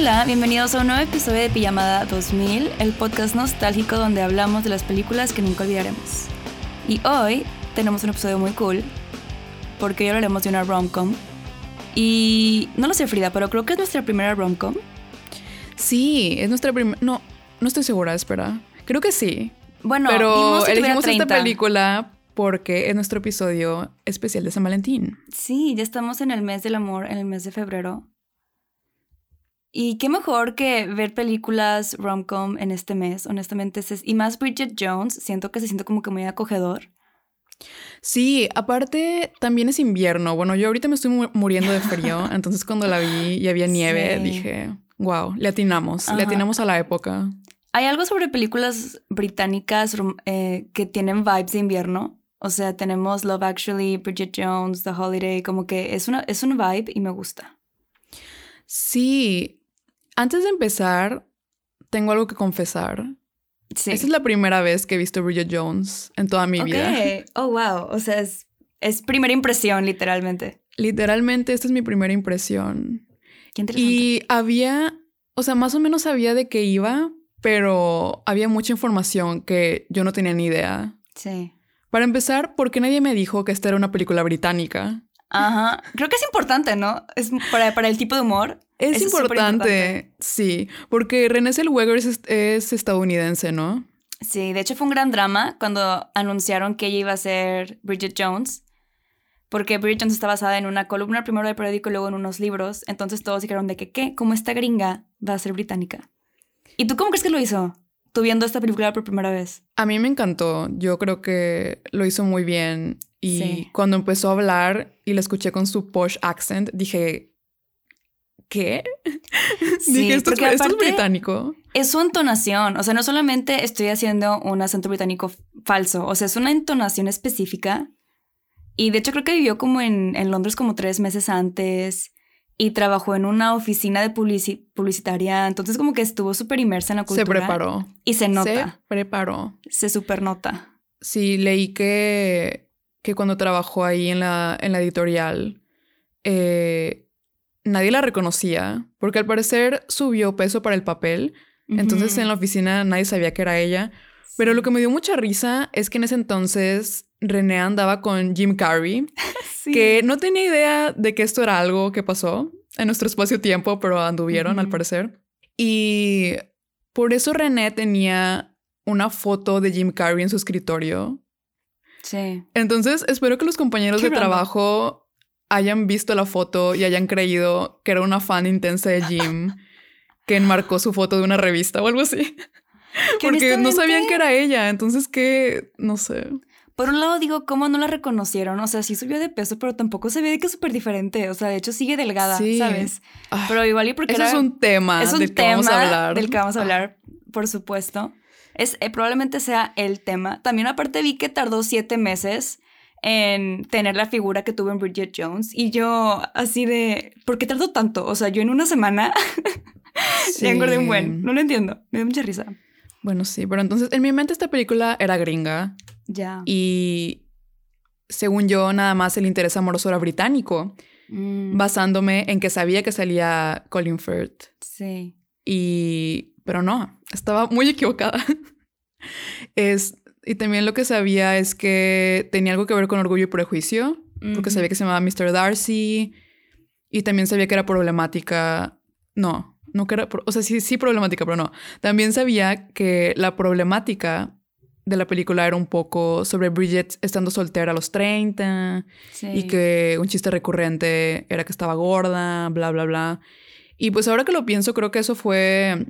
Hola, bienvenidos a un nuevo episodio de Pijamada 2000, el podcast nostálgico donde hablamos de las películas que nunca olvidaremos. Y hoy tenemos un episodio muy cool, porque hoy hablaremos de una rom-com. Y no lo sé, Frida, pero creo que es nuestra primera rom-com. Sí, es nuestra primera. No, no estoy segura, espera. Creo que sí. Bueno, Pero tuviera elegimos esta 30. película porque es nuestro episodio especial de San Valentín. Sí, ya estamos en el mes del amor, en el mes de febrero. Y qué mejor que ver películas rom-com en este mes, honestamente. Y más Bridget Jones, siento que se siente como que muy acogedor. Sí, aparte también es invierno. Bueno, yo ahorita me estoy mu- muriendo de frío, entonces cuando la vi y había nieve, Sí. dije, wow, le atinamos, le Ajá. atinamos a la época. Hay algo sobre películas británicas eh, que tienen vibes de invierno. O sea, tenemos Love Actually, Bridget Jones, The Holiday, como que es, una, es un vibe y me gusta. Sí, antes de empezar, tengo algo que confesar. Sí. Esta es la primera vez que he visto Bridget Jones en toda mi Ok. vida. Oh, wow. O sea, es, es primera impresión, literalmente. Literalmente, esta es mi primera impresión. Qué interesante. Y había, o sea, más o menos sabía de qué iba, pero había mucha información que yo no tenía ni idea. Sí. Para empezar, ¿por qué nadie me dijo que esta era una película británica? Ajá. Creo que es importante, ¿no? Es para, para el tipo de humor. Es Eso es importante, sí, porque René Zellweger es, es estadounidense, ¿no? Sí, de hecho fue un gran drama cuando anunciaron que ella iba a ser Bridget Jones. Porque Bridget Jones está basada en una columna primero del periódico y luego en unos libros. Entonces todos dijeron de que, ¿qué? Como esta gringa va a ser británica. ¿Y tú cómo crees que lo hizo? Tú viendo esta película por primera vez. A mí me encantó, yo creo que lo hizo muy bien y Sí. cuando empezó a hablar y la escuché con su posh accent, dije, ¿qué? dije, esto, es, esto es británico. Es su entonación. O sea, no solamente estoy haciendo un acento británico falso. O sea, es una entonación específica. Y de hecho creo que vivió como en, en Londres como tres meses antes. Y trabajó en una oficina de publici- publicitaria. Entonces como que estuvo súper inmersa en la Se cultura. preparó. Y se Se nota. preparó. Se super nota. Sí, leí que, que cuando trabajó ahí en la, en la editorial, eh, nadie la reconocía, porque al parecer subió peso para el papel, entonces en la oficina nadie sabía que era ella. Pero lo que me dio mucha risa es que en ese entonces René andaba con Jim Carrey, Sí. que no tenía idea de que esto era algo que pasó en nuestro espacio-tiempo, pero anduvieron al parecer. Y por eso René tenía una foto de Jim Carrey en su escritorio. Sí. Entonces, espero que los compañeros Qué de trabajo hayan visto la foto y hayan creído que era una fan intensa de Jim que enmarcó su foto de una revista o algo así. Que Porque no sabían que era ella. Entonces, que no sé. Por un lado digo, ¿cómo no la reconocieron? O sea, sí subió de peso, pero tampoco se ve de que es súper diferente. O sea, de hecho sigue delgada, Sí. ¿sabes? Ay, Pero igual y porque eso era- es un tema es un del que tema vamos a hablar. del que vamos a Ah, hablar, por supuesto. Es, eh, probablemente sea el tema. También aparte vi que tardó siete meses en tener la figura que tuvo en Bridget Jones. Y yo así de, ¿por qué tardó tanto? O sea, yo en una semana sí. engordé un buen. No lo entiendo. Me da mucha risa. Bueno, sí, pero entonces en mi mente esta película era gringa. Ya. Y según yo, nada más el interés amoroso era británico, Mm, basándome en que sabía que salía Colin Firth. sí. Y, pero no, estaba muy equivocada. es, y también lo que sabía es que tenía algo que ver con orgullo y prejuicio, porque sabía que se llamaba Mr. Darcy y también sabía que era problemática. No, no que era, o sea, sí, sí problemática, pero no. También sabía que la problemática de la película era un poco sobre Bridget estando soltera a los 30 Sí. y que un chiste recurrente era que estaba gorda, bla, bla, bla. Y pues ahora que lo pienso, creo que eso fue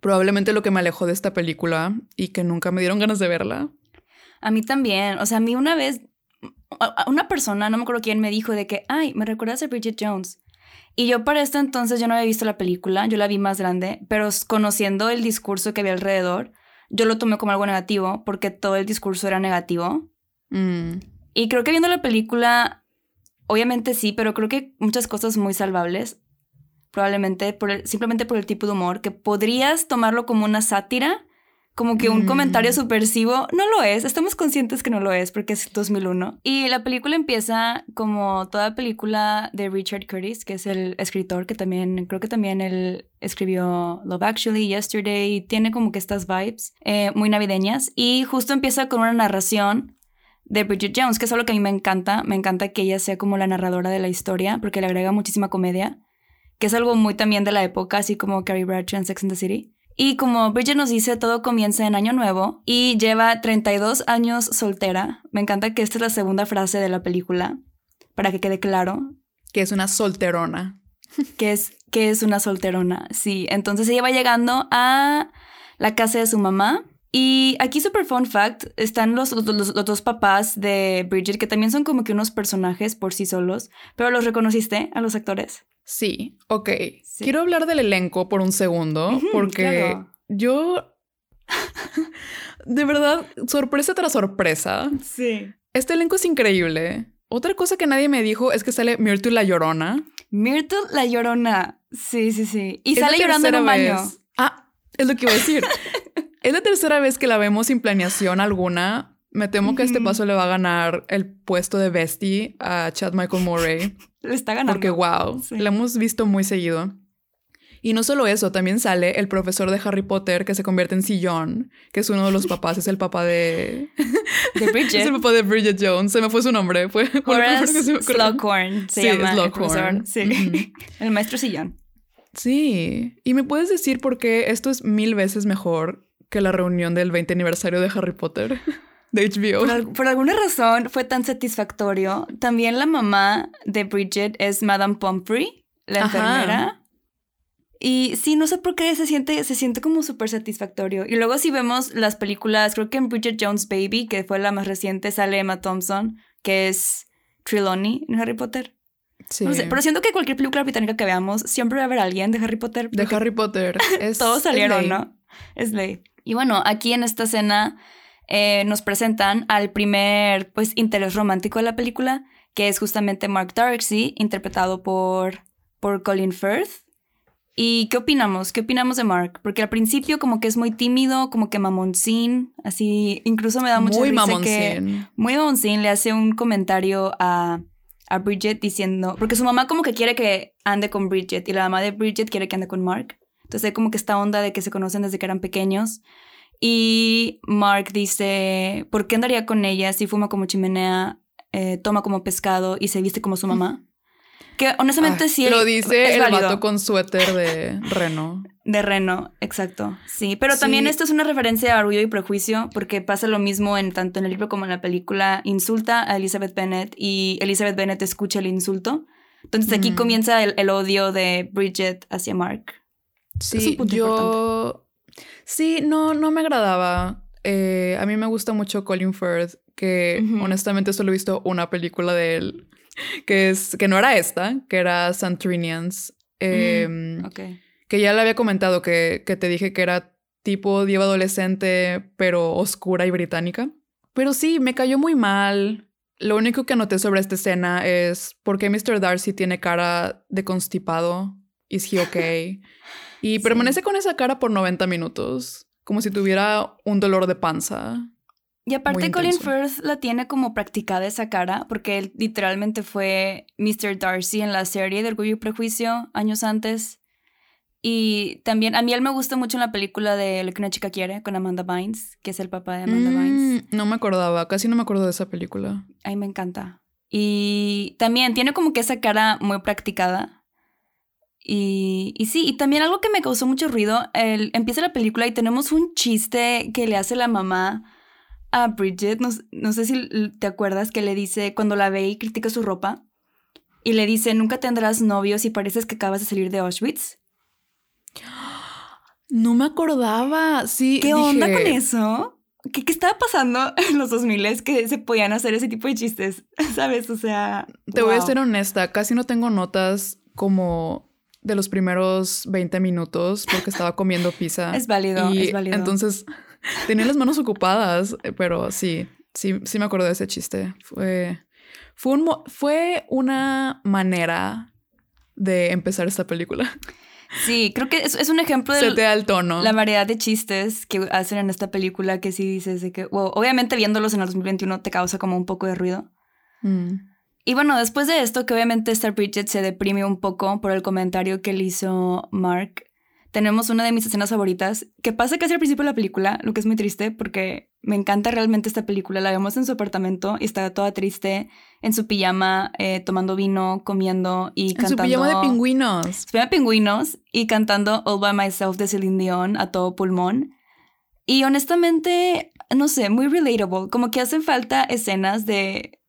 probablemente lo que me alejó de esta película y que nunca me dieron ganas de verla. A mí también. O sea, a mí una vez, una persona, no me acuerdo quién, me dijo de que, ay, me recuerdas a Bridget Jones. Y yo para esto entonces yo no había visto la película, yo la vi más grande, pero conociendo el discurso que había alrededor, yo lo tomé como algo negativo porque todo el discurso era negativo. Mm, Y creo que viendo la película, obviamente sí, pero creo que muchas cosas muy salvables. Probablemente por el- simplemente por el tipo de humor, que podrías tomarlo como una sátira, como que un Mm. comentario subversivo. No lo es, estamos conscientes que no lo es porque es 2001. Y la película empieza como toda película de Richard Curtis, que es el escritor que también, creo que también él escribió Love Actually, Yesterday, y tiene como que estas vibes eh, muy navideñas. Y justo empieza con una narración de Bridget Jones, que es algo que a mí me encanta. Me encanta que ella sea como la narradora de la historia, porque le agrega muchísima comedia, que es algo muy también de la época, así como Carrie Bradshaw en Sex and the City. Y como Bridget nos dice, todo comienza en Año Nuevo y lleva 32 años soltera. Me encanta que esta es la segunda frase de la película, para que quede claro que es una solterona. que es, que es una solterona. Sí, entonces ella va llegando a la casa de su mamá. Y aquí, super fun fact, están los, los, los- los dos papás de Bridget, que también son como que unos personajes por sí solos. Pero los reconociste a los actores. Sí, ok. Sí. Quiero hablar del elenco por un segundo, porque claro. yo, de verdad, sorpresa tras sorpresa, Sí. este elenco es increíble. Otra cosa que nadie me dijo es que sale Myrtle la Llorona. Myrtle la llorona. Sí, sí, sí. Y Es sale llorando en un baño. vez- Ah, es lo que iba a decir. es la tercera vez que la vemos sin planeación alguna. Me temo que este paso le va a ganar el puesto de Bestie a Chad Michael Murray. Le está ganando. Porque wow, Sí. la hemos visto muy seguido. Y no solo eso, también sale el profesor de Harry Potter que se convierte en sillón, que es uno de los papás, es el papá de... De es Bridget. el papá de Bridget Jones, se me fue su nombre, fue... Horace se. Slughorn se Sí, llama el Slughorn. profesor. Sí. Ujú. El maestro sillón. Sí, y me puedes decir por qué esto es mil veces mejor que la reunión del 20 aniversario de Harry Potter de HBO. Por, al- por alguna razón fue tan satisfactorio. También la mamá de Bridget es Madame Pomfrey, la Ajá. enfermera. Y sí, no sé por qué se siente, se siente como súper satisfactorio. Y luego si vemos las películas, creo que en Bridget Jones Baby, que fue la más reciente, sale Emma Thompson, que es Trelawney en Harry Potter. Sí. No sé, pero siento que cualquier película británica que veamos, siempre va a haber alguien de Harry Potter. de Harry Potter. Es, todos salieron. ¿no? Es ley. Y bueno, aquí en esta escena eh, nos presentan al primer pues interés romántico de la película, que es justamente Mark Darcy, interpretado por, por Colin Firth. ¿Y qué opinamos? ¿Qué opinamos de Mark? Porque al principio como que es muy tímido, como que mamoncín, así, incluso me da mucha Muy risa que... mamoncín. Muy mamoncín le hace un comentario a, a Bridget diciendo, porque su mamá como que quiere que ande con Bridget y la mamá de Bridget quiere que ande con Mark. Entonces hay como que esta onda de que se conocen desde que eran pequeños. Y Mark dice, ¿por qué andaría con ella si fuma como chimenea, eh, toma como pescado y se viste como su mamá? Que honestamente Ah, sí. Lo dice es el válido. vato con suéter de reno. De Reno, exacto. Sí, pero Sí. también esto es una referencia a Orgullo y Prejuicio, porque pasa lo mismo en tanto en el libro como en la película. Insulta a Elizabeth Bennet y Elizabeth Bennet escucha el insulto. Entonces aquí Mm. comienza el, el odio de Bridget hacia Mark. Es un Sí, yo... Sí, no, no me agradaba. Eh, a mí me gusta mucho Colin Firth, que honestamente solo he visto una película de él, que, es, que no era esta, que era Santrinians. Eh, Ok. Que ya le había comentado que, que te dije que era tipo diva adolescente, pero oscura y británica. Pero sí, me cayó muy mal. Lo único que anoté sobre esta escena es por qué Mr. Darcy tiene cara de constipado. ¿Is he okay? Y permanece con esa cara por 90 minutos, como si tuviera un dolor de panza. Y aparte Colin Firth la tiene como practicada esa cara, porque él literalmente fue Mr. Darcy en la serie de Orgullo y Prejuicio años antes. Y también, a mí él me gusta mucho en la película de Lo que una chica quiere con Amanda Bynes, que es el papá de Amanda Mm, Bynes. No me acordaba, casi no me acuerdo de esa película. A mí me encanta. Y también tiene como que esa cara muy practicada. Y, y sí, y también algo que me causó mucho ruido, el, empieza la película y tenemos un chiste que le hace la mamá a Bridget, no, no sé si te acuerdas, que le dice cuando la ve y critica su ropa, y le dice, nunca tendrás novios y pareces que acabas de salir de Auschwitz. No me acordaba, sí. ¿Qué onda con eso? ¿Qué, ¿Qué, estaba pasando en los 2000 que se podían hacer ese tipo de chistes? ¿Sabes? O sea... Te wow. voy a ser honesta, casi no tengo notas como de los primeros 20 minutos porque estaba comiendo pizza. es válido, y es válido. Entonces tenía las manos ocupadas, pero sí, sí, sí me acuerdo de ese chiste. Fue, fue, un, fue una manera de empezar esta película. Sí, creo que es, es un ejemplo de Se te da el tono. la variedad de chistes que hacen en esta película que sí dices de que, wow, obviamente viéndolos en el 2021 te causa como un poco de ruido. Mm. Y bueno, después de esto, que obviamente Star Bridget se deprime un poco por el comentario que le hizo Mark, tenemos una de mis escenas favoritas, que pasa casi al principio de la película, lo que es muy triste porque me encanta realmente esta película. La vemos en su apartamento y está toda triste, en su pijama, eh, tomando vino, comiendo y en cantando. su pijama de pingüinos. Su pijama de pingüinos y cantando All by Myself de Celine Dion a todo pulmón. Y honestamente, no sé, muy relatable. Como que hacen falta escenas de,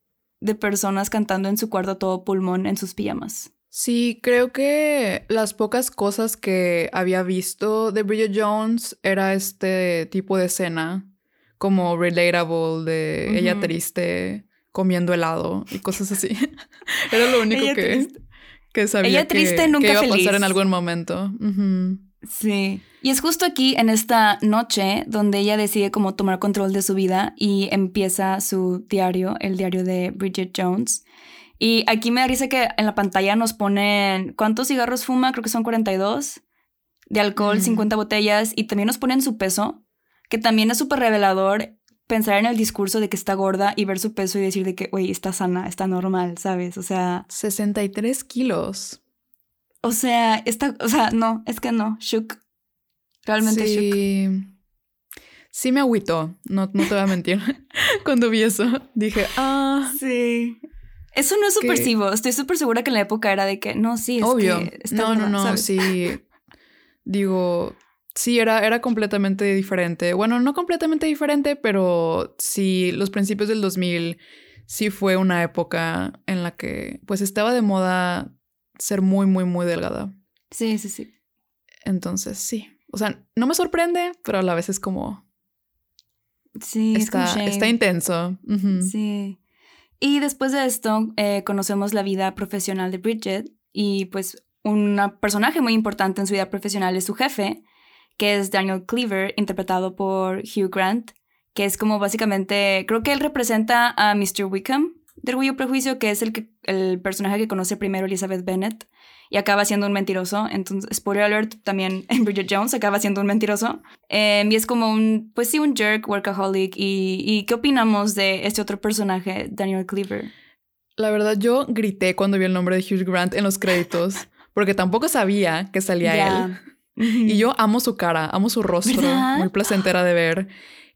de personas cantando en su cuarto a todo pulmón en sus pijamas. Sí, creo que las pocas cosas que había visto de Bridget Jones era este tipo de escena, como relatable, de uh -huh. ella triste comiendo helado y cosas así. era lo único que, que, sabía ella que, triste, nunca que iba feliz. a pasar en algún momento. Uh -huh. Sí. Y es justo aquí, en esta noche, donde ella decide como tomar control de su vida y empieza su diario, el diario de Bridget Jones. Y aquí me da risa que en la pantalla nos ponen cuántos cigarros fuma, creo que son 42, de alcohol, mm. 50 botellas, y también nos ponen su peso, que también es súper revelador pensar en el discurso de que está gorda y ver su peso y decir de que, güey, está sana, está normal, ¿sabes? O sea... 63 kilos. O sea, está, o sea, no, es que no, shook. Realmente sí. shook. Sí me agüitó, no, no te voy a mentir. Cuando vi eso, dije, ah... Sí. Eso no es subversivo. Que... Estoy súper segura que en la época era de que no, sí, es Obvio. que está no, no, no, ¿sabes? sí. Digo, sí, era, era completamente diferente. Bueno, no completamente diferente, pero sí, los principios del 2000 sí fue una época en la que pues estaba de moda ser muy, muy, muy delgada. Sí, sí, sí. Entonces, sí. O sea, no me sorprende, pero a la vez es como... Sí, está, es como está intenso. Uh -huh. Sí. Y después de esto, eh, conocemos la vida profesional de Bridget y pues un personaje muy importante en su vida profesional es su jefe, que es Daniel Cleaver, interpretado por Hugh Grant, que es como básicamente, creo que él representa a Mr. Wickham de Orgullo y Prejuicio, que es el, que, el personaje que conoce primero Elizabeth Bennet y acaba siendo un mentiroso. Entonces, spoiler alert, también en Bridget Jones acaba siendo un mentiroso. Eh, y es como un, pues sí, un jerk, workaholic. Y, ¿Y qué opinamos de este otro personaje, Daniel Cleaver? La verdad, yo grité cuando vi el nombre de Hugh Grant en los créditos, porque tampoco sabía que salía yeah. él. Y yo amo su cara, amo su rostro, ¿verdad? muy placentera de ver.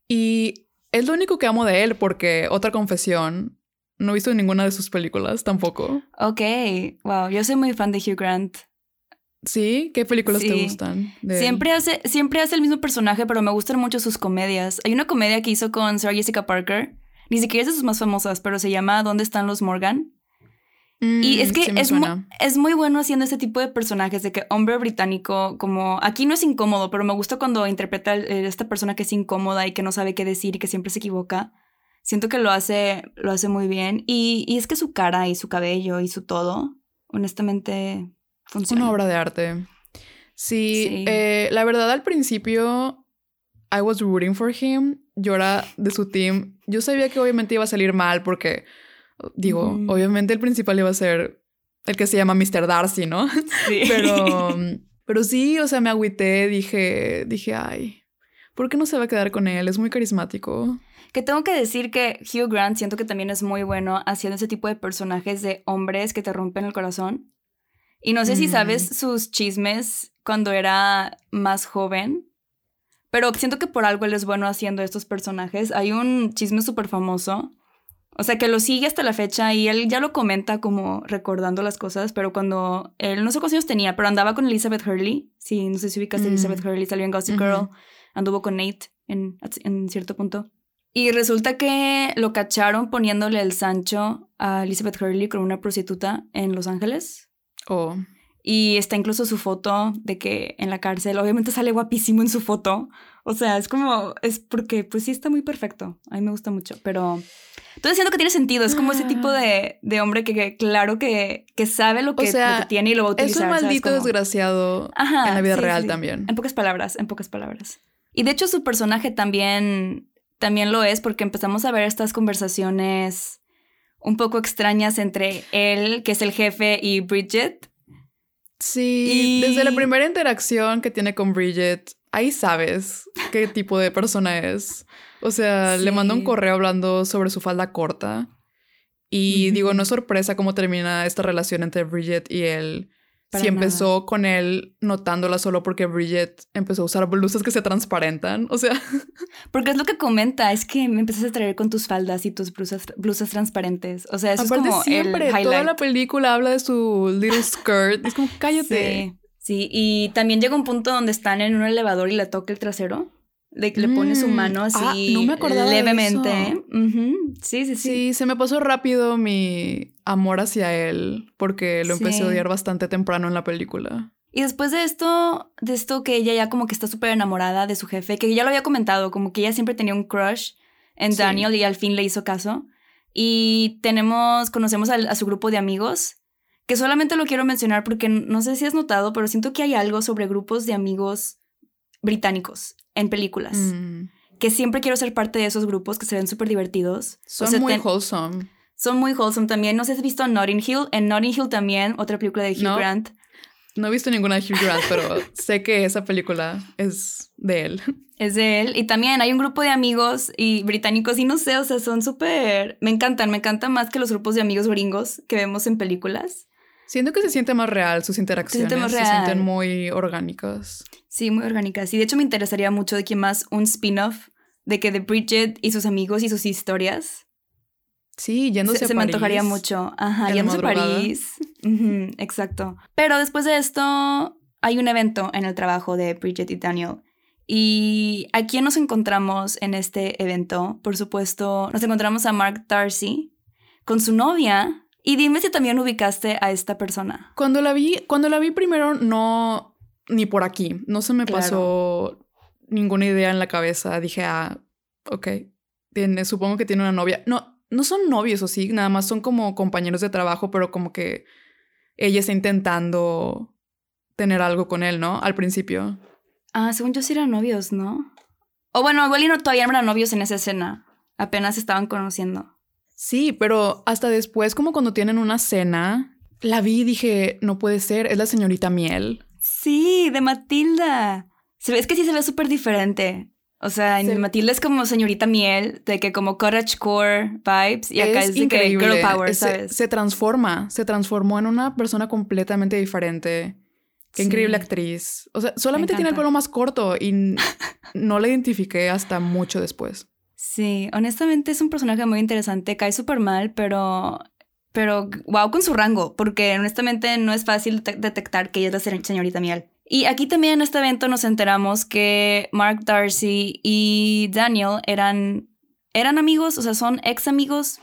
Y es lo único que amo de él, porque otra confesión, no he visto ninguna de sus películas tampoco. Ok, wow, yo soy muy fan de Hugh Grant. ¿Sí? ¿Qué películas Sí. te gustan? él? Siempre hace, siempre hace el mismo personaje, pero me gustan mucho sus comedias. Hay una comedia que hizo con Sarah Jessica Parker. Ni siquiera es de sus más famosas, pero se llama ¿Dónde están los Morgan? Y es Mm, que sí es, mu- es muy bueno haciendo ese tipo de personajes, de que hombre británico, como aquí no es incómodo, pero me gusta cuando interpreta a esta persona que es incómoda y que no sabe qué decir y que siempre se equivoca. Siento que lo hace, lo hace muy bien. Y, y es que su cara y su cabello y su todo, honestamente, funciona. Una obra de arte. Sí, Sí. eh, la verdad al principio I was rooting for him. Yo era de su team. Yo sabía que obviamente iba a salir mal porque, digo, obviamente el principal iba a ser el que se llama Mr. Darcy, ¿no? Sí. Pero, pero sí, o sea, me agüité, dije, dije, ay, ¿por qué no se va a quedar con él? Es muy carismático. Que tengo que decir que Hugh Grant siento que también es muy bueno haciendo ese tipo de personajes de hombres que te rompen el corazón. Y no sé si sabes mm. sus chismes cuando era más joven, pero siento que por algo él es bueno haciendo estos personajes. Hay un chisme súper famoso, o sea, que lo sigue hasta la fecha y él ya lo comenta como recordando las cosas, pero cuando él, no sé cuántos años tenía, pero andaba con Elizabeth Hurley. Sí, no sé si ubicas a Elizabeth mm. Hurley, salió en Gossip Girl, anduvo con Nate en, en cierto punto. Y resulta que lo cacharon poniéndole el Sancho a Elizabeth Hurley con una prostituta en Los Ángeles. Oh. Y está incluso su foto de que en la cárcel, obviamente sale guapísimo en su foto. O sea, es como, es porque pues sí está muy perfecto. A mí me gusta mucho, pero... Estoy diciendo que tiene sentido, es como ese tipo de, de hombre que, claro que, que sabe lo que, tiene y lo va a utilizar. Es un maldito desgraciado en la vida real también. En pocas palabras, en pocas palabras. Y de hecho su personaje también, también lo es porque empezamos a ver estas conversaciones un poco extrañas entre él, que es el jefe, y Bridget Sí, desde la primera interacción que tiene con Bridget, ahí sabes qué tipo de persona es. O sea, le manda un correo hablando sobre su falda corta. Y digo, no es sorpresa cómo termina esta relación entre Bridget y él si empezó con él notándola solo porque Bridget empezó a usar blusas que se transparentan, o sea. Porque es lo que comenta, es que me empezaste a traer con tus faldas y tus blusas, blusas transparentes. O sea, eso es como siempre, toda la película habla de su little skirt. Es como, cállate. Sí, sí, y también llega un punto donde están en un elevador y le toca el trasero de que le pone su mm. mano así ah, no me acordaba levemente. Sí, sí, sí. Sí, se me pasó rápido mi amor hacia él porque lo empecé a odiar bastante temprano en la película. Y después de esto, de esto que ella ya como que está súper enamorada de su jefe, que ya lo había comentado, como que ella siempre tenía un crush en Daniel y al fin le hizo caso. Y tenemos, conocemos a, a su grupo de amigos, que solamente lo quiero mencionar porque no sé si has notado, pero siento que hay algo sobre grupos de amigos británicos en películas. Mm. Que siempre quiero ser parte de esos grupos que se ven súper divertidos. Son muy wholesome. Son muy wholesome también. No sé si has visto Notting Hill. En Notting Hill también, otra película de Hugh Grant. No he visto ninguna de Hugh Grant, pero sé que esa película es de él. Es de él. Y también hay un grupo de amigos y británicos y no sé, o sea, son súper... Me encantan, me encantan más que los grupos de amigos gringos que vemos en películas. Siento que se siente más real sus interacciones. Se, se sienten muy orgánicas. Sí, muy orgánicas. Y de hecho me interesaría mucho de que más un spin-off de que de Bridget y sus amigos y sus historias. Sí, yéndose se, a se me antojaría mucho. Ajá, yéndose a París. exacto. Pero después de esto, hay un evento en el trabajo de Bridget y Daniel. ¿Y a quién nos encontramos en este evento? Por supuesto, nos encontramos a Mark Darcy con su novia, y dime si también ubicaste a esta persona. Cuando la vi, cuando la vi primero, no, ni por aquí. No se me pasó ninguna idea en la cabeza. Dije, ah, ok, tiene, supongo que tiene una novia. No, no son novios o sí, nada más son como compañeros de trabajo, pero como que ella está intentando tener algo con él, ¿no? Al principio. Ah, según yo sí eran novios, ¿no? O bueno, igual y no todavía no eran novios en esa escena. Apenas estaban conociendo. Sí, pero hasta después, como cuando tienen una cena, la vi y dije, no puede ser, es la señorita Miel. Sí, de Matilda. Se ve, es que sí se ve súper diferente. O sea, en Matilda es como señorita Miel, de que como core vibes, y acá es, de que girl power, ¿sabes? Se, transforma, se transformó en una persona completamente diferente. Qué increíble actriz. O sea, solamente tiene el pelo más corto y no la identifiqué hasta mucho después. Sí, honestamente es un personaje muy interesante, cae súper mal, pero, pero wow con su rango, porque honestamente no es fácil detectar que ella es la señorita Miel. Y aquí también en este evento nos enteramos que Mark Darcy y Daniel eran, eran amigos, o sea, son ex amigos.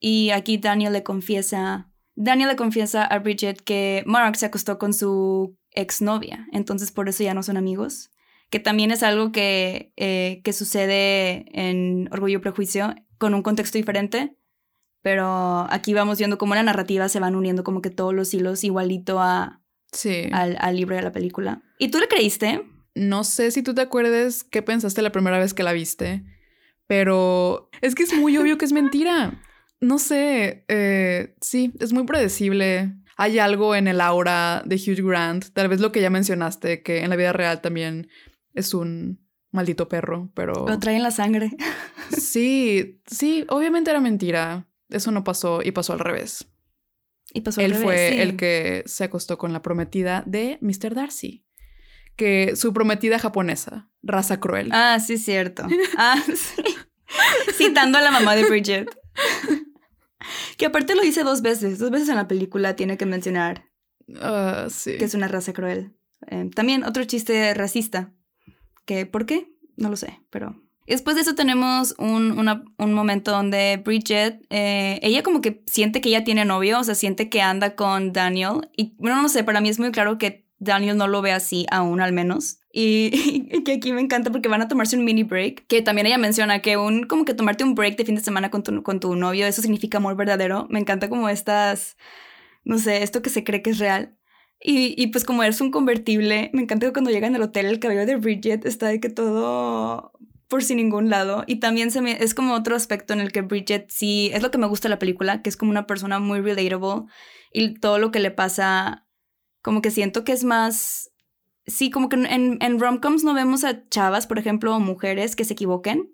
Y aquí Daniel le confiesa, Daniel le confiesa a Bridget que Mark se acostó con su exnovia, entonces por eso ya no son amigos que también es algo que, eh, que sucede en Orgullo y Prejuicio con un contexto diferente, pero aquí vamos viendo cómo la narrativa se van uniendo como que todos los hilos igualito a, sí. al, al libro de la película. ¿Y tú le creíste? no sé si tú te acuerdes qué pensaste la primera vez que la viste, pero es que es muy obvio que es mentira. No sé, eh, sí, es muy predecible. Hay algo en el aura de Hugh Grant, tal vez lo que ya mencionaste, que en la vida real también es un maldito perro, pero... Lo trae en la sangre. Sí, sí, obviamente era mentira. Eso no pasó y pasó al revés. Y pasó al Él revés, fue sí. el que se acostó con la prometida de Mr. Darcy, que su prometida japonesa, raza cruel. Ah, sí, cierto. Ah, sí. Citando a la mamá de Bridget. Que aparte lo dice dos veces. Dos veces en la película tiene que mencionar Ah, sí. que es una raza cruel. Eh, también otro chiste racista. ¿Por qué? No lo sé, pero... Después de eso tenemos un, un momento donde Bridget, eh, ella como que siente que ella tiene novio, o sea, siente que anda con Daniel. Y bueno, no sé, para mí es muy claro que Daniel no lo ve así aún al menos. Y, y que aquí me encanta porque van a tomarse un mini break, que también ella menciona que un como que tomarte un break de fin de semana con tu, con tu novio, eso significa amor verdadero. Me encanta como estas, no sé, esto que se cree que es real. Y, y pues como es un convertible, me encanta que cuando llegan al hotel el cabello de Bridget está de que todo por sin ningún lado. Y también se me, es como otro aspecto en el que Bridget sí, es lo que me gusta de la película, que es como una persona muy relatable y todo lo que le pasa, como que siento que es más... Sí, como que en, en romcoms no vemos a chavas, por ejemplo, o mujeres que se equivoquen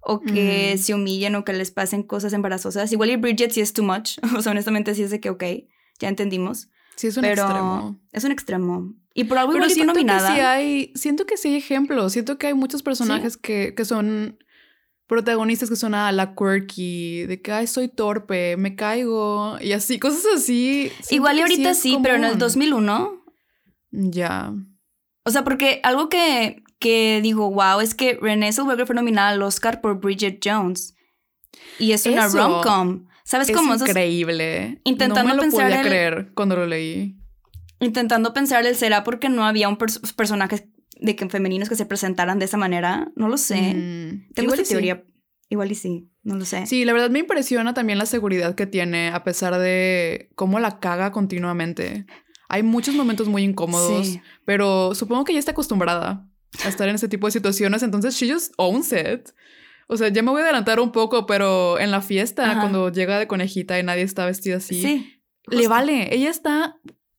o que Ujú. se humillen o que les pasen cosas embarazosas. Igual y Bridget sí es too much. O sea, honestamente sí es de que, ok, ya entendimos. Sí, es un pero extremo. es un extremo. Y por algo Pero siento que, nominada. sí hay, siento que sí hay ejemplos. Siento que hay muchos personajes que, que son protagonistas que son a la quirky, de que ay, soy torpe, me caigo y así, cosas así. Siento Igual y que ahorita sí, pero en el común. 2001. Ya. O sea, porque algo que, que digo, wow, es que Renée Zellweger fue nominada al Oscar por Bridget Jones. Y es una rom-com. ¿Sabes Es cómo? Esos- increíble. intentando no me lo pensar podía el- creer cuando lo leí. intentando pensar el será porque no había un pers- personaje de que femeninos que se presentaran de esa manera. No lo sé. Mm, Tengo igual esta sí. teoría. Igual y sí, no lo sé. Sí, la verdad me impresiona también la seguridad que tiene a pesar de cómo la caga continuamente. Hay muchos momentos muy incómodos, Sí. pero supongo que ya está acostumbrada a estar en ese tipo de situaciones, entonces she just owns it. O sea, ya me voy a adelantar un poco, pero en la fiesta, Ajá. cuando llega de conejita y nadie está vestida así, Sí. le justo. vale. Ella está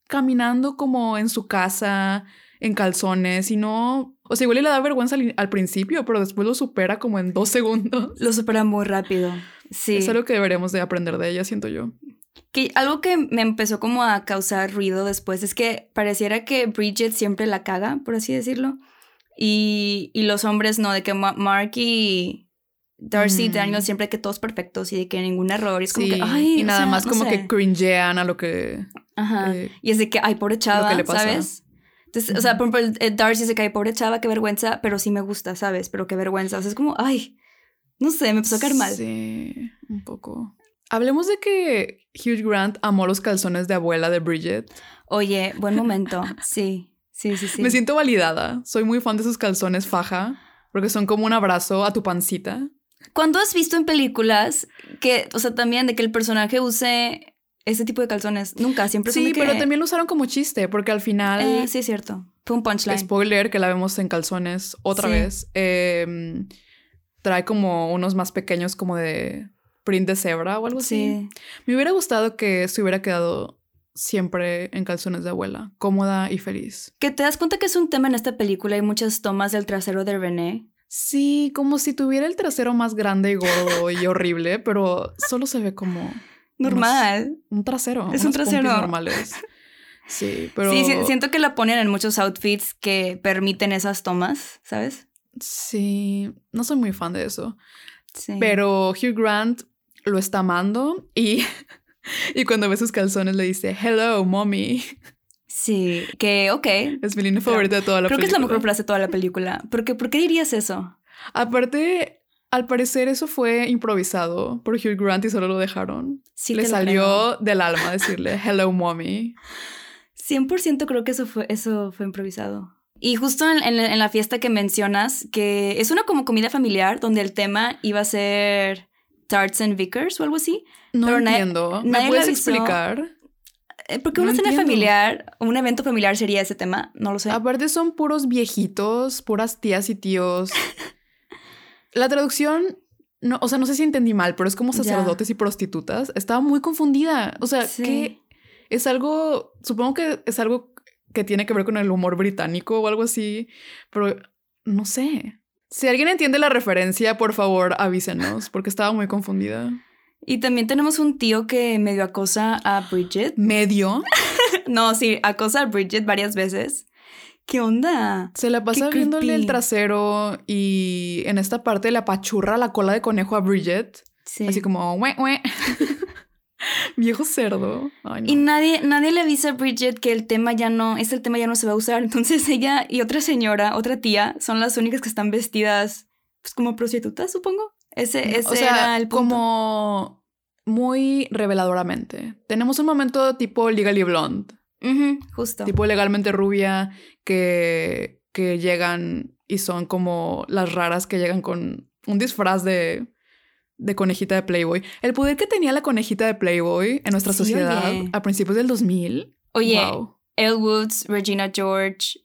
caminando como en su casa, en calzones, y no... O sea, igual le da vergüenza al, al principio, pero después lo supera como en dos segundos. Lo supera muy rápido. Sí. Es algo que deberíamos de aprender de ella, siento yo. Que algo que me empezó como a causar ruido después es que pareciera que Bridget siempre la caga, por así decirlo. Y, y los hombres no, de que Ma- Mark y Darcy y Mm. Daniel siempre que todos perfectos y de que ningún error. Y es como Sí, que, ay, y nada sea, más no como sé. que cringean a lo que... Ajá. eh, Y es de que, ay, pobre chava, le pasa. ¿sabes? Entonces, o sea, por ejemplo, Darcy se cae, pobre chava, qué vergüenza, pero sí me gusta, ¿sabes? Pero qué vergüenza. O sea, es como, ay, no sé, me empezó a caer mal. Sí, un poco. Hablemos de que Hugh Grant amó los calzones de abuela de Bridget. Oye, buen momento. Sí, sí, sí, sí. Me siento validada. Soy muy fan de sus calzones faja, porque son como un abrazo a tu pancita. ¿Cuándo has visto en películas que, o sea, también de que el personaje use ese tipo de calzones? Nunca, siempre son Sí, de que... pero también lo usaron como chiste, porque al final... Eh, sí, es cierto. Fue un punchline. Spoiler, que la vemos en calzones otra Sí. vez. eh, trae como unos más pequeños como de print de cebra o algo así. Sí. Me hubiera gustado que se hubiera quedado siempre en calzones de abuela, cómoda y feliz. Que te das cuenta que es un tema en esta película. Hay muchas tomas del trasero de René. Sí, como si tuviera el trasero más grande y gordo y horrible, pero solo se ve como Normal. un trasero. Es un trasero. normales. Sí, pero Sí, sí, siento que la ponen en muchos outfits que permiten esas tomas, ¿sabes? sí, no soy muy fan de eso. Sí. Pero Hugh Grant lo está amando y, y cuando ve sus calzones le dice, hello, mommy. Sí, que ok. Es mi línea favorita de toda la Creo que es la película. mejor frase de toda la película. Porque, ¿Por qué dirías eso? Aparte, al parecer eso fue improvisado por Hugh Grant y solo lo dejaron. Sí, le salió creo. del alma decirle, hello, mommy. 100% creo que eso fue, eso fue improvisado. Y justo en, en- en la fiesta que mencionas, que es una como comida familiar donde el tema iba a ser Tarts and Vickers o algo así. No Pero entiendo. ¿Me puedes avisó. explicar? Eh, Porque No una cena entiendo. familiar, un evento familiar sería ese tema, no lo sé. Aparte son puros viejitos, puras tías y tíos. La traducción, no, o sea, no sé si entendí mal, pero es como Ya. sacerdotes y prostitutas. Estaba muy confundida. O sea, Sí. que es algo, supongo que es algo que tiene que ver con el humor británico o algo así, pero no sé. Si alguien entiende la referencia, por favor avísenos, porque estaba muy confundida. Y también tenemos un tío que medio acosa a Bridget. Medio. No, sí, acosa a Bridget varias veces. ¿Qué onda? Se la pasa Qué viéndole el creepy. trasero y en esta parte le apachurra la cola de conejo a Bridget. Sí. Así como, "Ue, ue". Viejo cerdo. Ay, no. Y nadie, nadie le avisa a Bridget que el tema ya no, este tema ya no se va a usar. Entonces ella y otra señora, otra tía, son las únicas que están vestidas pues como prostitutas, supongo. Ese, ese o sea, era el punto. como muy reveladoramente. Tenemos un momento tipo Legally Blonde, justo. tipo legalmente rubia, que, que llegan y son como las raras que llegan con un disfraz de, de conejita de Playboy. El poder que tenía la conejita de Playboy en nuestra Sí, sociedad oye. a principios del 2000. Oye, wow. Elle Woods, Regina George,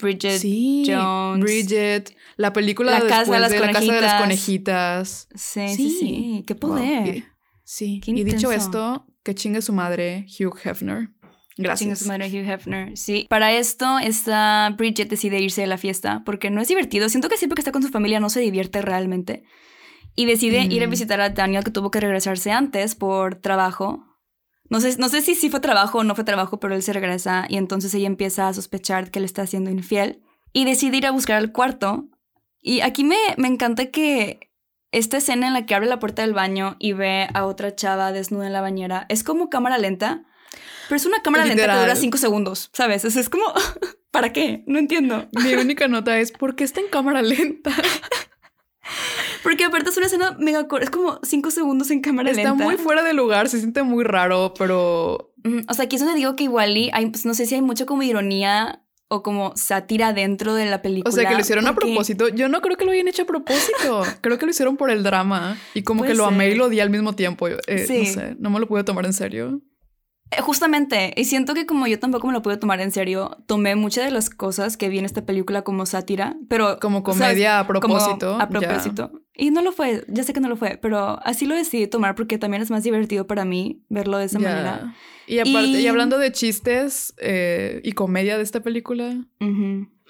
Bridget Sí, Jones. Bridget, la película La después casa de las de la casa de las conejitas. Sí, sí, sí. Qué Wow. poder. Y- Sí. Qué y dicho esto, que chingue su madre Hugh Hefner. Gracias. su madre Hugh Hefner. Sí. Para esto, esta Bridget decide irse de la fiesta porque no es divertido. Siento que siempre que está con su familia no se divierte realmente. Y decide ir a Mm. visitar a Daniel que tuvo que regresarse antes por trabajo. No sé, no sé si sí fue trabajo o no fue trabajo, pero él se regresa y entonces ella empieza a sospechar que le está haciendo infiel y decide ir a buscar al cuarto. Y aquí me, me encanta que esta escena en la que abre la puerta del baño y ve a otra chava desnuda en la bañera es como cámara lenta, pero es una cámara lenta que dura cinco segundos, ¿sabes? Es, es como, ¿para qué? No entiendo. Mi única nota es ¿por qué está en cámara lenta? Porque aparte es una escena mega corta, es como cinco segundos en cámara Está lenta. muy fuera de lugar, se siente muy raro, pero O sea, aquí es donde digo que igual y hay, pues, no sé si hay mucho como ironía o como sátira dentro de la película. o sea, que lo hicieron a propósito. Yo no creo que lo hayan hecho a propósito. creo que lo hicieron por el drama y como Puede que lo amé y ser. lo odié al mismo tiempo. Eh, Sí. No sé, no me lo pude tomar en serio. Eh, Justamente, y siento que como yo tampoco me lo pude tomar en serio, tomé muchas de las cosas que vi en esta película como sátira, pero... Como comedia a Como propósito. a propósito. Y no lo fue, ya sé que no lo fue, pero así lo decidí tomar porque también es más divertido para mí verlo de esa manera. Y aparte, y... Y- hablando de chistes eh, y comedia de esta película,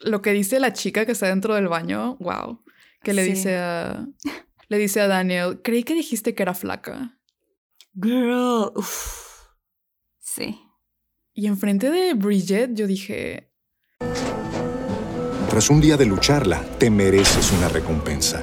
lo que dice la chica que está dentro del baño, wow, que le Sí. dice a le dice a Daniel, creí que dijiste que era flaca. Girl, uf. Sí. Y enfrente de Bridget yo dije, Tras un día de lucharla, te mereces una recompensa,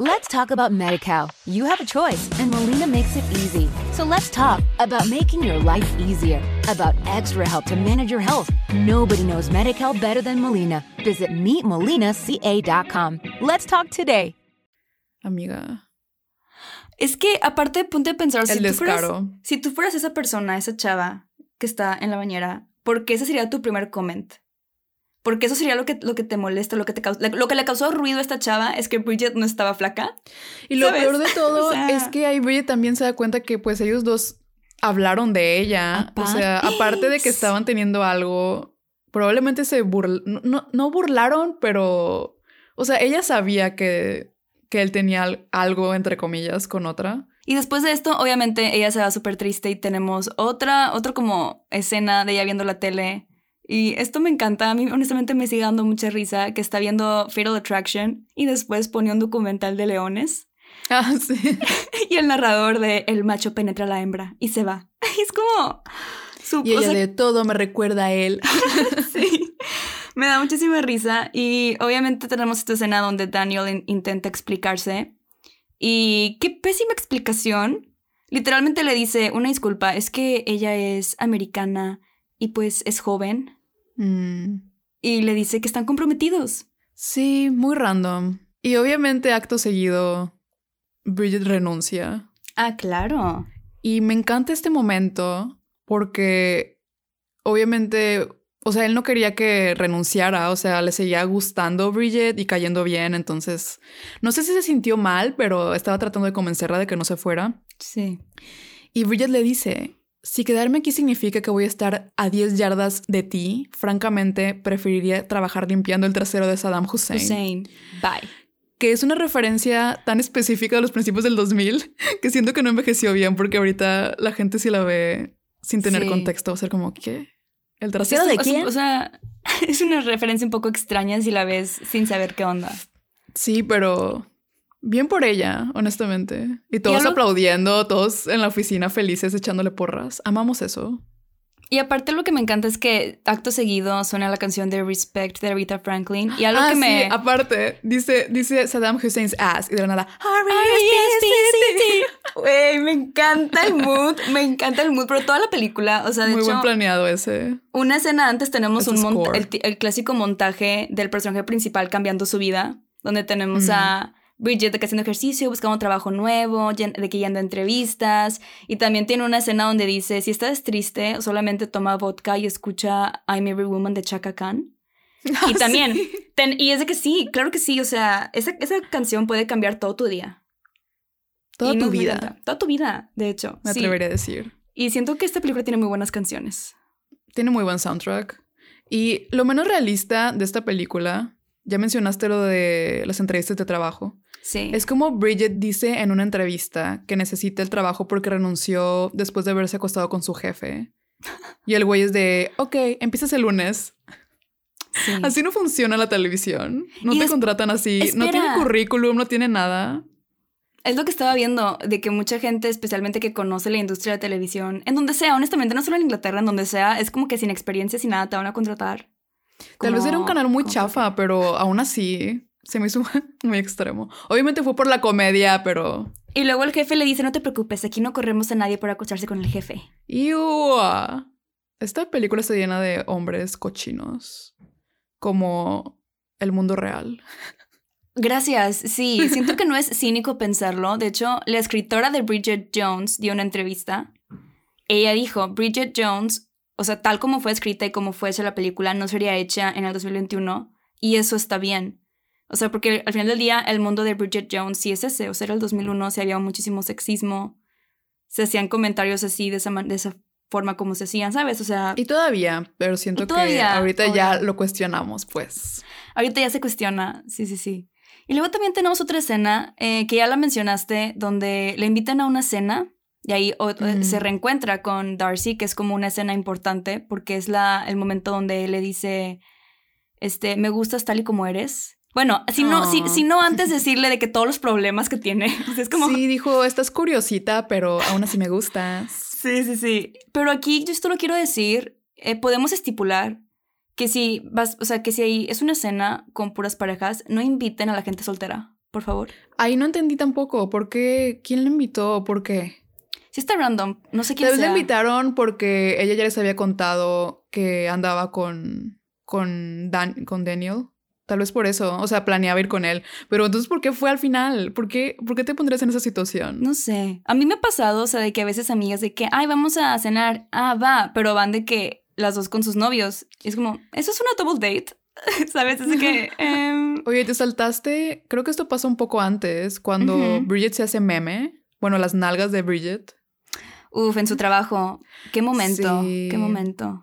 Let's talk about MediCal. You have a choice, and Molina makes it easy. So let's talk about making your life easier, about extra help to manage your health. Nobody knows MediCal better than Molina. Visit meetmolinaca.com. Let's talk today. amiga, Es que aparte, ponte a pensar, si tú, fueras, si tú fueras esa persona, esa chava que está en la bañera, ¿por qué ese sería tu primer comment? Porque eso sería lo que, lo que te molesta, lo que, te lo que le causó ruido a esta chava es que Bridget no estaba flaca. Y lo ¿sabes? peor de todo O sea- es que ahí Bridget también se da cuenta que pues ellos dos hablaron de ella. O sea, Aparte. aparte de que estaban teniendo algo, probablemente se burl no, no, burlaron, pero, o sea, ella sabía que, que él tenía al- algo, entre comillas, con otra. Y después de esto, obviamente, ella se va súper triste y tenemos otra, otra como escena de ella viendo la tele. Y esto me encanta, a mí honestamente me sigue dando mucha risa, que está viendo Fatal Attraction y después pone un documental de leones Ah, sí. y el narrador de El macho penetra a la hembra y se va. Y es como... Su, Y o ella sea, de todo me recuerda a él. sí. Me da muchísima risa. Y obviamente tenemos esta escena donde Daniel in- intenta explicarse. Y qué pésima explicación. Literalmente le dice, una disculpa, es que ella es americana y pues es joven. Mm. y le dice que están comprometidos. Sí, muy random. Y obviamente acto seguido, Bridget renuncia. Ah, claro. Y me encanta este momento porque obviamente, o sea, él no quería que renunciara, o sea, le seguía gustando Bridget y cayendo bien, entonces, no sé si se sintió mal, pero estaba tratando de convencerla de que no se fuera. Sí. Y Bridget le dice, si quedarme aquí significa que voy a estar a 10 yardas de ti, francamente preferiría trabajar limpiando el trasero de Saddam Hussein. Hussein. Bye. Que es una referencia tan específica de los principios del 2000 que siento que no envejeció bien porque ahorita la gente si la ve sin tener Sí. contexto va a ser como, ¿qué? ¿El trasero de quién? O sea, es una referencia un poco extraña si la ves sin saber qué onda. Sí, pero bien por ella, honestamente. Y todos aplaudiendo, todos en la oficina felices echándole porras. Amamos eso. Y aparte lo que me encanta es que acto seguido suena la canción de Respect de Rita Franklin. Y algo ah, que me... aparte, dice, dice Saddam Hussein's ass y de la nada, Güey, me encanta el mood, me encanta el mood, pero toda la película, o sea, de Muy hecho, buen planeado ese. una escena antes tenemos un el clásico montaje del personaje principal cambiando su vida, donde tenemos a Bridget de que haciendo ejercicio, buscando trabajo nuevo, de que yendo a entrevistas, y también tiene una escena donde dice, si estás triste, solamente toma vodka y escucha I'm Every Woman de Chaka Khan. Y también, ten- y es de que sí, claro que sí, o sea, esa, esa canción puede cambiar todo tu día. Toda Y tu vida, encanta. Toda tu vida, de hecho. me sí. atrevería a decir. Y siento que esta película tiene muy buenas canciones. Tiene muy buen soundtrack. Y lo menos realista de esta película, ya mencionaste lo de las entrevistas de trabajo. Sí. Es como Bridget dice en una entrevista que necesita el trabajo porque renunció después de haberse acostado con su jefe. Y el güey es de, ok, empiezas el lunes. sí. Así no funciona la televisión. No Y te contratan así. No tiene currículum, no tiene nada. Es lo que estaba viendo, de que mucha gente, especialmente que conoce la industria de televisión, en donde sea, honestamente, no solo en Inglaterra, en donde sea, es como que sin experiencia, sin nada, te van a contratar. Tal vez era un canal muy chafa, pero aún así se me hizo muy extremo. Obviamente fue por la comedia, pero... Y luego el jefe le dice, no te preocupes, aquí no corremos a nadie por acostarse con el jefe. ¡Iu! Esta película está llena de hombres cochinos. Como el mundo real. Gracias, sí, siento que no es cínico pensarlo. De hecho, la escritora de Bridget Jones dio una entrevista. Ella dijo, Bridget Jones, o sea, tal como fue escrita y como fue hecha la película, no sería hecha en el 2021 y eso está bien. O sea, porque al final del día el mundo de Bridget Jones sí es ese. O sea, era el 2001, sí había muchísimo sexismo. Se hacían comentarios así, de esa, de esa forma como se hacían, ¿sabes? O sea, Y todavía, pero siento todavía, que ahorita ya lo cuestionamos, pues. Ahorita ya se cuestiona, sí, sí, sí. Y luego también tenemos otra escena eh, que ya la mencionaste, donde le invitan a una cena y ahí o- Ujú. se reencuentra con Darcy, que es como una escena importante porque es la, el momento donde él le dice, este, me gustas tal y como eres. Bueno, si no, si, si no antes decirle de que todos los problemas que tiene, es como... Sí, dijo, estás curiosita, pero aún así me gustas. Sí, sí, sí. Pero aquí yo esto lo quiero decir, eh, podemos estipular que si vas, o sea, que si ahí es una escena con puras parejas, no inviten a la gente soltera, por favor. Ahí no entendí tampoco. ¿Por qué? ¿Quién le invitó? ¿Por qué? Si está random, no sé quién Tal vez le invitaron porque ella ya les había contado que andaba con, con, Dan- con Daniel. Tal vez por eso. O sea, planeaba ir con él. Pero entonces, ¿por qué fue al final? ¿Por qué, ¿por qué te pondrías en esa situación? No sé. A mí me ha pasado, o sea, de que a veces amigas de que, ay, vamos a cenar. Ah, va. Pero van de que las dos con sus novios. Y es como, eso es una double date. ¿Sabes? Es que. em, Oye, te saltaste. Creo que esto pasó un poco antes, cuando. Bridget se hace meme. Bueno, las nalgas de Bridget. uf, en su trabajo. Qué momento. Sí. Qué momento.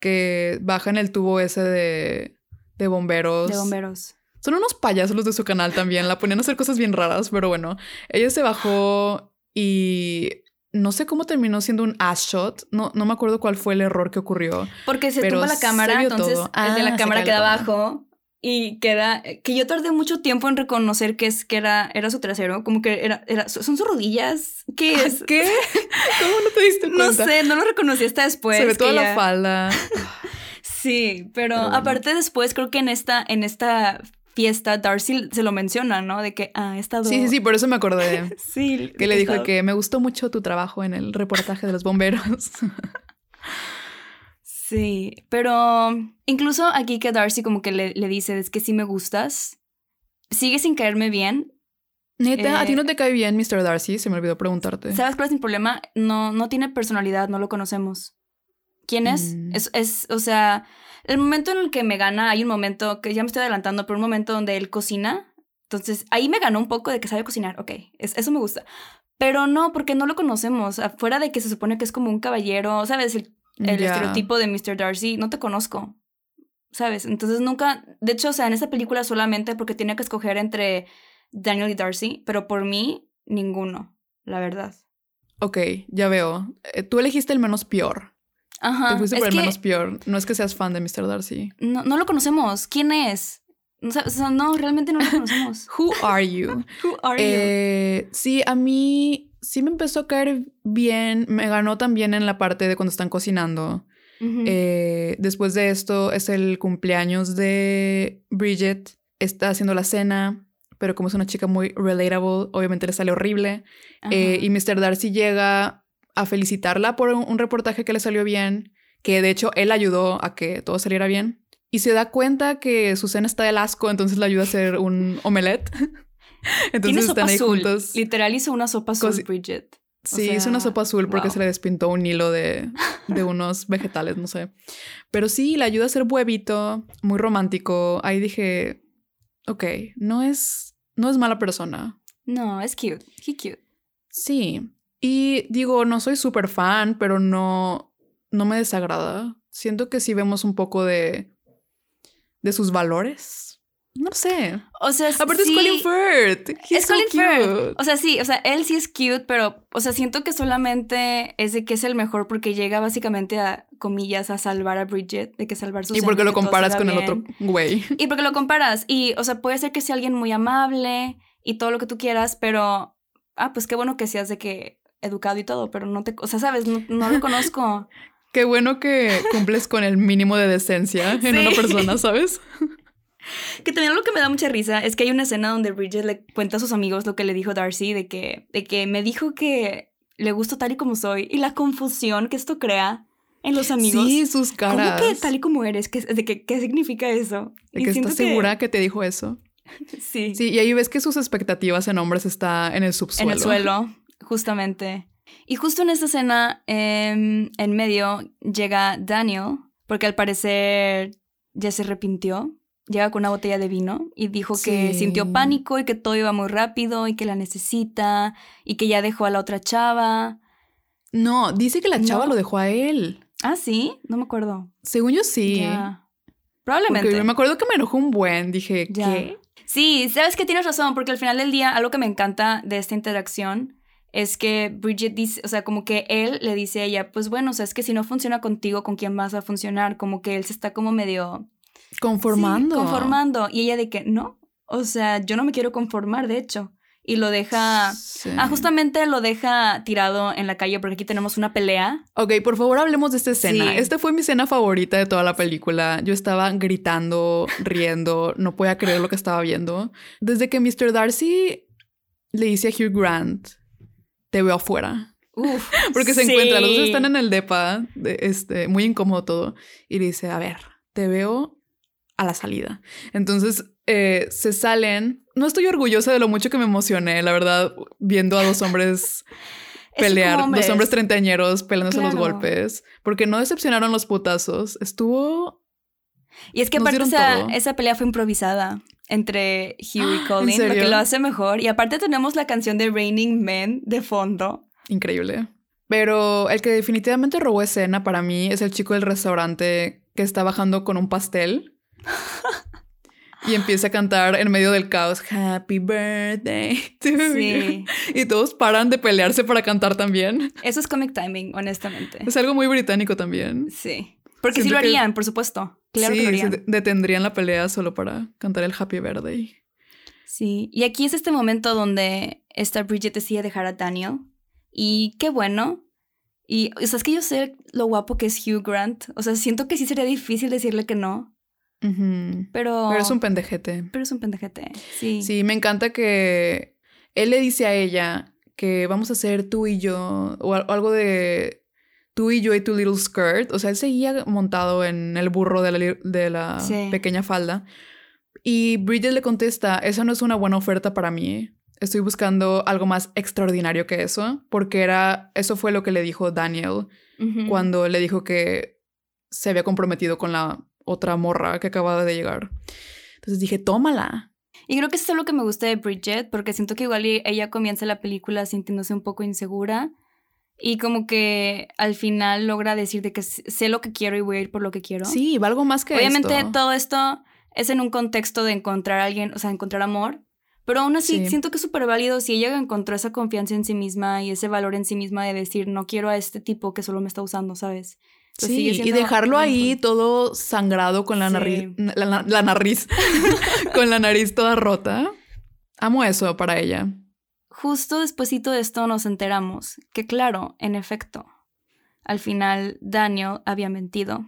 Que bajan el tubo ese de, de bomberos. De bomberos. Son unos payasos los de su canal también. La ponían a hacer cosas bien raras, pero bueno. Ella se bajó y no sé cómo terminó siendo un ass shot. No, no me acuerdo cuál fue el error que ocurrió. Porque se tumba la cámara, entonces el de Ah, la se cámara la queda abajo y queda que yo tardé mucho tiempo en reconocer que es que era era su trasero, como que era, era son sus rodillas, ¿qué es? ¿Qué? ¿Cómo no te diste No cuenta? sé, no lo reconocí hasta después. se ve toda la falda. Sí, pero, Pero bueno. aparte después creo que en esta en esta fiesta Darcy se lo menciona, ¿no? De que ah, he estado Sí, sí, sí, por eso me acordé. Sí, Que le dijo estado- que me gustó mucho tu trabajo en el reportaje de los bomberos. Sí, pero incluso aquí que Darcy como que le, le dice, es que sí me gustas, sigue sin caerme bien. Neta, ¿a ti Eh, no te cae bien Mr. Darcy? Se me olvidó preguntarte. ¿Sabes cuál es mi problema? No, no tiene personalidad, no lo conocemos. ¿Quién es? Mm. Es, es, o sea, el momento en el que me gana, hay un momento, que ya me estoy adelantando, pero un momento donde él cocina. Entonces, ahí me ganó un poco de que sabe cocinar. Ok, es- eso me gusta. Pero no, porque no lo conocemos. Afuera de que se supone que es como un caballero, ¿sabes? El, estereotipo de Mr. Darcy, no te conozco. ¿Sabes? Entonces nunca, de hecho, o sea, en esta película solamente porque tenía que escoger entre Daniel y Darcy, pero por mí, ninguno, la verdad. Ok, ya veo. Eh, Tú elegiste el menos peor. Ajá. Te fuiste por el menos peor. No es que seas fan de Mr. Darcy. no, no lo conocemos. ¿Quién es? O sea, no, realmente no lo conocemos. Who are you? Who are you? Eh, sí, a mí sí me empezó a caer bien. Me ganó también en la parte de cuando están cocinando. Eh, después de esto es el cumpleaños de Bridget. Está haciendo la cena, pero como es una chica muy relatable, obviamente le sale horrible. Eh, y Mr. Darcy llega a felicitarla por un, un reportaje que le salió bien, que de hecho él ayudó a que todo saliera bien. Y se da cuenta que su cena está del asco, entonces le ayuda a hacer un omelette. Tiene entonces sopa están ahí azul. juntos. Literal hizo una sopa azul, Bridget. O Sí, es una sopa azul porque wow. se le despintó un hilo de, de unos vegetales, no sé. Pero sí, le ayuda a hacer huevito, muy romántico. Ahí dije, ok, no es, no es mala persona. No, es cute. He cute. Sí. Y digo, no soy súper fan, pero no, no me desagrada. Siento que sí vemos un poco de, de sus valores. No sé. O sea, Aparte sí, es Colin Firth. He's Es so Colin Firth. O sea, sí, o sea, él sí es cute, pero, o sea, siento que solamente es de que es el mejor porque llega básicamente a, comillas, a salvar a Bridget, de que salvar su Y porque lo comparas con el otro güey. Y porque lo comparas. Y, o sea, puede ser que sea alguien muy amable y todo lo que tú quieras, pero, ah, pues qué bueno que seas de que educado y todo, pero no te, o sea, sabes, no, no lo conozco. Qué bueno que cumples con el mínimo de decencia en una persona, ¿sabes? Que también lo que me da mucha risa es que hay una escena donde Bridget le cuenta a sus amigos lo que le dijo Darcy, de que, de que me dijo que le gusto tal y como soy, y la confusión que esto crea en los amigos. Sí, sus caras. ¿Cómo que tal y como eres? ¿Qué, de que, ¿Qué significa eso? De Y que estás segura que te dijo eso. Sí, Sí, y ahí ves que sus expectativas en hombres está en el subsuelo. en el suelo, justamente. Y justo en esta escena, em, en medio, llega Daniel, porque al parecer ya se arrepintió. Llega con una botella de vino y dijo que sintió pánico y que todo iba muy rápido y que la necesita y que ya dejó a la otra chava. No, dice que la chava No. lo dejó a él. Ah, sí, no me acuerdo. Según yo sí. Probablemente. Porque yo me acuerdo que me enojó un buen. Dije. ¿qué? Sí, sabes que tienes razón, porque al final del día, algo que me encanta de esta interacción es que Bridget dice, o sea, como que él le dice a ella, pues bueno, o sea, es que si no funciona contigo, ¿con quién vas a funcionar? Como que él se está como medio... Conformando. Sí, conformando. Y ella de que, no, o sea, yo no me quiero conformar, de hecho. Y lo deja... Sí. Ah, justamente lo deja tirado en la calle porque aquí tenemos una pelea. Ok, por favor hablemos de esta escena. Sí. Esta fue mi escena favorita de toda la película. Yo estaba gritando, riendo, no podía creer lo que estaba viendo. Desde que Mr. Darcy le dice a Hugh Grant, te veo afuera. Uf, Porque se sí. encuentran, los dos están en el depa, de- este, muy incómodo todo, y le dice, a ver, te veo a la salida. Entonces eh, se salen. No estoy orgullosa de lo mucho que me emocioné, la verdad, viendo a dos hombres pelear, hombres. dos hombres treintañeros peleándose los golpes, porque no decepcionaron los putazos. Estuvo... Y es que aparte esa, esa pelea fue improvisada entre Hugh y ¿en Colin, lo que lo hace mejor. Y aparte tenemos la canción de Raining Men de fondo. Increíble. Pero el que definitivamente robó escena para mí es el chico del restaurante que está bajando con un pastel. Y empieza a cantar en medio del caos, Happy Birthday to Sí. you". Y todos paran de pelearse para cantar también. Eso es comic timing, honestamente. Es algo muy británico también. Sí. Porque sí lo que- harían, por supuesto. Claro sí, que lo se harían. detendrían la pelea solo para cantar el Happy Birthday. Sí. Y aquí es este momento donde esta Bridget decide dejar a Daniel. Y qué bueno. Y, o sea, es que yo sé lo guapo que es Hugh Grant. O sea, siento que sí sería difícil decirle que no. Pero. Pero es un pendejete. Pero es un pendejete. Sí. Sí, me encanta que él le dice a ella que vamos a ser tú y yo, o al- algo de, tú y yo y tu little skirt. O sea, él seguía montado en el burro de la, li- de la Sí. pequeña falda. Y Bridget le contesta, esa no es una buena oferta para mí. Estoy buscando algo más extraordinario que eso, porque era, eso fue lo que le dijo Daniel cuando le dijo que se había comprometido con la otra morra que acababa de llegar. Entonces dije, tómala. Y creo que eso es lo que me gusta de Bridget, porque siento que igual ella comienza la película sintiéndose un poco insegura y como que al final logra decir de que sé lo que quiero y voy a ir por lo que quiero. Sí, valgo más que Obviamente esto. todo esto es en un contexto de encontrar a alguien, o sea, encontrar amor, pero aún así Sí. siento que es súper válido si ella encontró esa confianza en sí misma y ese valor en sí misma de decir, no quiero a este tipo que solo me está usando, ¿sabes? Entonces, Sí, y dejarlo ahí todo sangrado con la Sí. nariz, la, la- la nariz, con la nariz toda rota. Amo eso para ella. Justo despuesito de esto nos enteramos que, claro, en efecto, al final Daniel había mentido.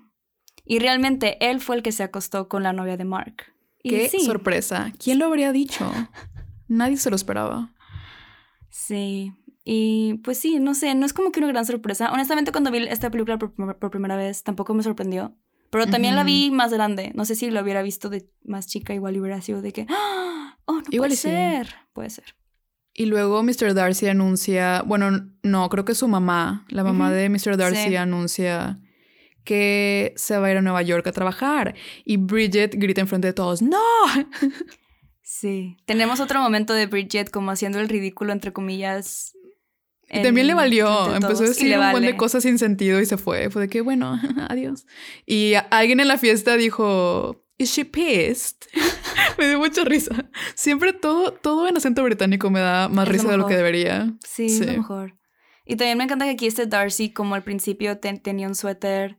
Y realmente él fue el que se acostó con la novia de Mark. Y Qué sí, sorpresa. ¿Quién lo habría dicho? Nadie se lo esperaba. Sí. Y pues sí, no sé, no es como que una gran sorpresa. Honestamente, cuando vi esta película por, prim- por primera vez, tampoco me sorprendió. Pero también la vi más grande. No sé si lo hubiera visto de más chica, igual hubiera sido de que, ¡Ah! oh, no Igual puede sí. ser. Puede ser. Y luego Mr. Darcy anuncia, bueno, no, creo que su mamá, la mamá de Mr. Darcy Sí. anuncia que se va a ir a Nueva York a trabajar. Y Bridget grita enfrente de todos, ¡No! Sí. Tenemos otro momento de Bridget como haciendo el ridículo, entre comillas. Y también le en- valió. Empezó a decir un montón de vale. cosas sin sentido y se fue. Fue de que, bueno, adiós. Y alguien en la fiesta dijo, ¿Is she pissed? me dio mucha risa. Siempre todo, todo en acento británico me da más Es lo risa de lo que debería. Sí, es lo mejor. Y también me encanta que aquí este Darcy, como al principio ten- tenía un suéter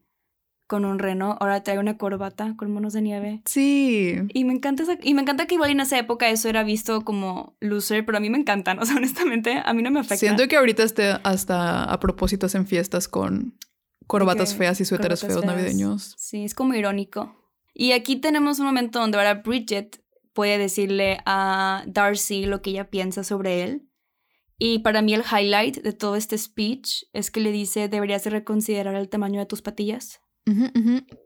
con un reno, ahora trae una corbata con monos de nieve. Sí. Y me encanta esa- y me encanta que igual en esa época eso era visto como loser, pero a mí me encantan, o sea, honestamente, a mí no me afecta. Siento que ahorita esté hasta a propósito hacen fiestas con corbatas feas y suéteres feos feas. navideños. Sí, es como irónico. Y aquí tenemos un momento donde ahora Bridget puede decirle a Darcy lo que ella piensa sobre él. Y para mí el highlight de todo este speech es que le dice, deberías de reconsiderar el tamaño de tus patillas.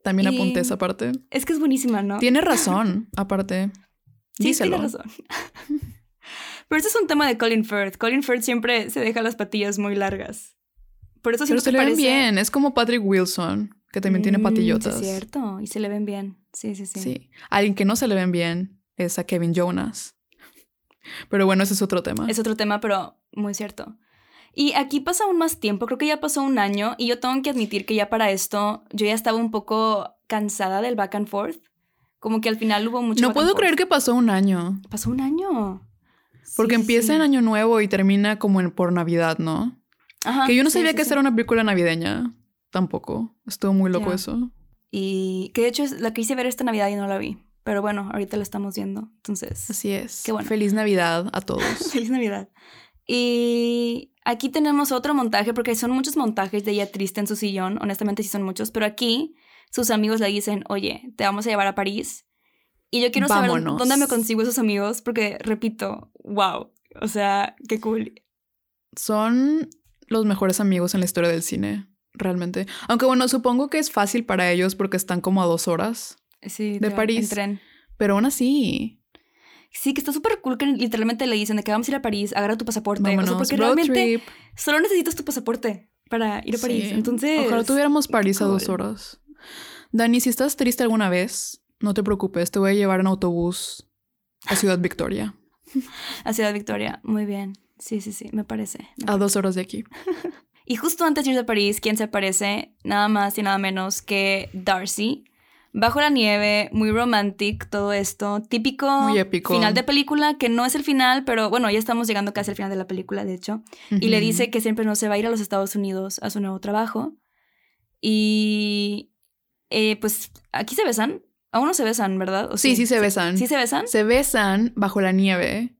También Y- apunté esa parte. Es que es buenísima, ¿no? Tiene razón, aparte. Sí, Díselo. tiene razón. Pero este es un tema de Colin Firth. Colin Firth siempre se deja las patillas muy largas. Por eso Pero siempre se le ven parece... bien. Es como Patrick Wilson, que también tiene Mm, patillotas. Sí, es cierto. Y se le ven bien. Sí, sí, sí. Sí. Alguien que no se le ven bien es a Kevin Jonas. Pero bueno, ese es otro tema. Es otro tema, pero muy cierto. Y aquí pasa aún más tiempo, creo que ya pasó un año y yo tengo que admitir que ya para esto yo ya estaba un poco cansada del back and forth. Como que al final hubo mucho... no back and puedo creer forth. que pasó un año. Pasó un año. Porque Sí, empieza sí. en Año Nuevo y termina como en por Navidad, ¿no? Ajá, que yo no sabía sí, que esa era una película navideña. Tampoco. Estuvo muy loco Ya. eso. Y que de hecho es- la quise ver esta Navidad y no la vi. Pero bueno, ahorita la estamos viendo. Entonces... Así es. Qué bueno. Feliz Navidad a todos. Feliz Navidad. Y aquí tenemos otro montaje, porque son muchos montajes de ella triste en su sillón. Honestamente, sí son muchos. Pero aquí sus amigos le dicen, oye, te vamos a llevar a París. Y yo quiero saber dónde me consigo esos amigos, porque repito, wow. O sea, qué cool. Son los mejores amigos en la historia del cine, realmente. Aunque bueno, supongo que es fácil para ellos porque están como a dos horas. Sí, De París. En tren. Pero aún así, Sí, que está súper cool que literalmente le dicen de que vamos a ir a París, agarra tu pasaporte. vámonos, o sea, porque realmente trip. solo necesitas tu pasaporte para ir a París. Sí. Entonces. Ojalá tuviéramos París a dos horas. Dani, si estás triste alguna vez, no te preocupes, te voy a llevar en autobús a Ciudad Victoria, A Ciudad Victoria. Muy bien. Sí, sí, sí, me parece. me a dos horas de aquí. Y justo antes de irse a París, ¿quién se aparece? Nada más y nada menos que Darcy. Bajo la nieve, muy romantic todo esto. Típico Muy épico. final de película, que no es el final, pero bueno, ya estamos llegando casi al final de la película, de hecho. Y le dice que siempre no se va a ir a los Estados Unidos a su nuevo trabajo. Y eh, pues aquí se besan. Aún no se besan, ¿verdad? ¿O Sí, sí se besan. ¿Sí se besan? Se besan bajo la nieve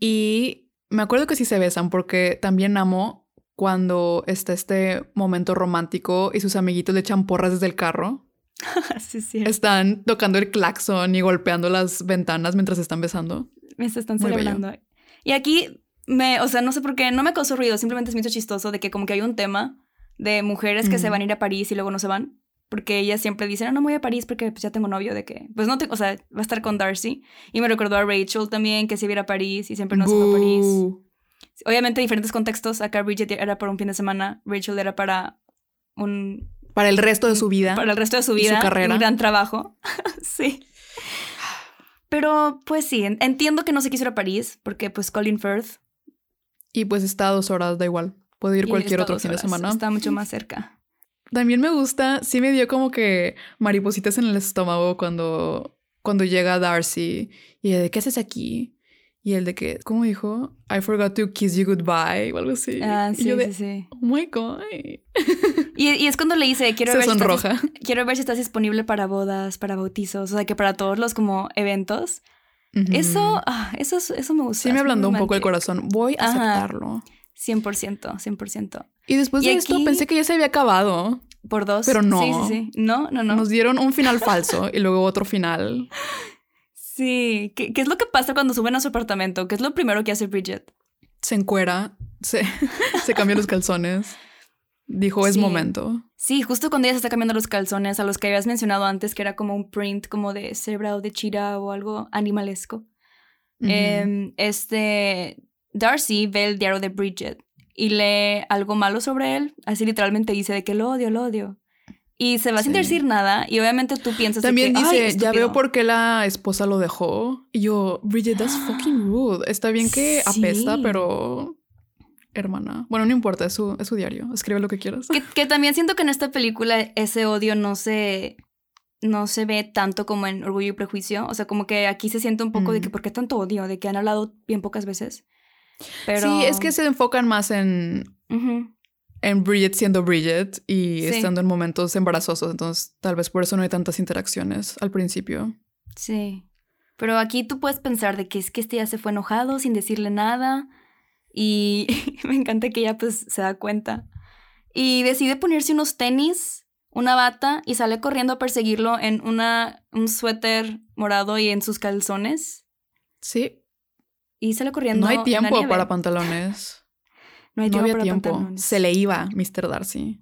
y me acuerdo que sí se besan porque también amo cuando está este momento romántico y sus amiguitos le echan porras desde el carro. sí, sí. Están tocando el claxon y golpeando las ventanas mientras están besando. Me se están celebrando. Y aquí, me, o sea, no sé por qué, no me causó ruido, simplemente es me hizo chistoso de que como que hay un tema de mujeres que se Ujú. van a ir a París y luego no se van. Porque ellas siempre dicen, no, no me voy a París porque pues, ya tengo novio de que, pues no tengo, o sea, va a estar con Darcy. Y me recordó a Rachel también, que se iba a ir a París y siempre no se fue a París. Obviamente diferentes contextos. Acá Bridget era para un fin de semana, Rachel era para un Para el resto de su vida. para el resto de su Y su vida. carrera. Un gran trabajo. sí. Pero pues sí, en- entiendo que no se quiso ir a París porque pues Colin Firth. Y pues está a dos horas, da igual. Puede ir cualquier otro fin de semana. Está mucho más cerca. También me gusta, sí me dio como que maripositas en el estómago cuando, cuando llega Darcy y de ¿qué haces aquí? Y el de que, ¿cómo dijo? I forgot to kiss you goodbye o algo así. Ah, y sí, yo de, sí, sí. oh my god. Y, y es cuando le dice, quiero Se ver, si estás, sonroja. quiero ver si estás disponible para bodas, para bautizos, o sea, que para todos los como eventos. Eso, ah, eso, es- eso me gusta. sí me ablandó un poco el corazón. Voy a Ajá. aceptarlo. 100%, 100%. Y después Y de esto pensé que ya se había acabado. Por dos. Pero no. Sí, sí, sí. No, no, no. Nos dieron un final falso y luego otro final. Sí. ¿Qué, qué es lo que pasa cuando suben a su apartamento? ¿Qué es lo primero que hace Bridget? Se encuera, se, se cambian los calzones. Dijo, es Sí. momento. Sí, justo cuando ella se está cambiando los calzones a los que habías mencionado antes, que era como un print como de cebra o de chira o algo animalesco. Em, este Darcy ve el diario de Bridget y lee algo malo sobre él. Así literalmente dice de que lo odio, lo odio. Y se va sin decir nada. Y obviamente tú piensas También que, "Ay, dice, ya estúpido". veo por qué la esposa lo dejó. Y yo, Bridget, that's fucking rude. Está bien que apesta, pero... Hermana. Bueno, no importa, es su, es su diario. Escribe lo que quieras. Que, que también siento que en esta película ese odio no se, no se ve tanto como en Orgullo y Prejuicio. O sea, como que aquí se siente un poco de que ¿por qué tanto odio? De que han hablado bien pocas veces. Pero... Sí, es que se enfocan más en. En Bridget siendo Bridget y Sí. estando en momentos embarazosos. Entonces, tal vez por eso no hay tantas interacciones al principio. Sí. Pero aquí tú puedes pensar de que es que este ya se fue enojado sin decirle nada. Y me encanta que ella pues se da cuenta. Y decide ponerse unos tenis, una bata y sale corriendo a perseguirlo en una, un suéter morado y en sus calzones. Sí, Y sale corriendo. no hay en la tiempo nieve. para pantalones. No hay no tiempo había tiempo. Se le iba Mr. Darcy.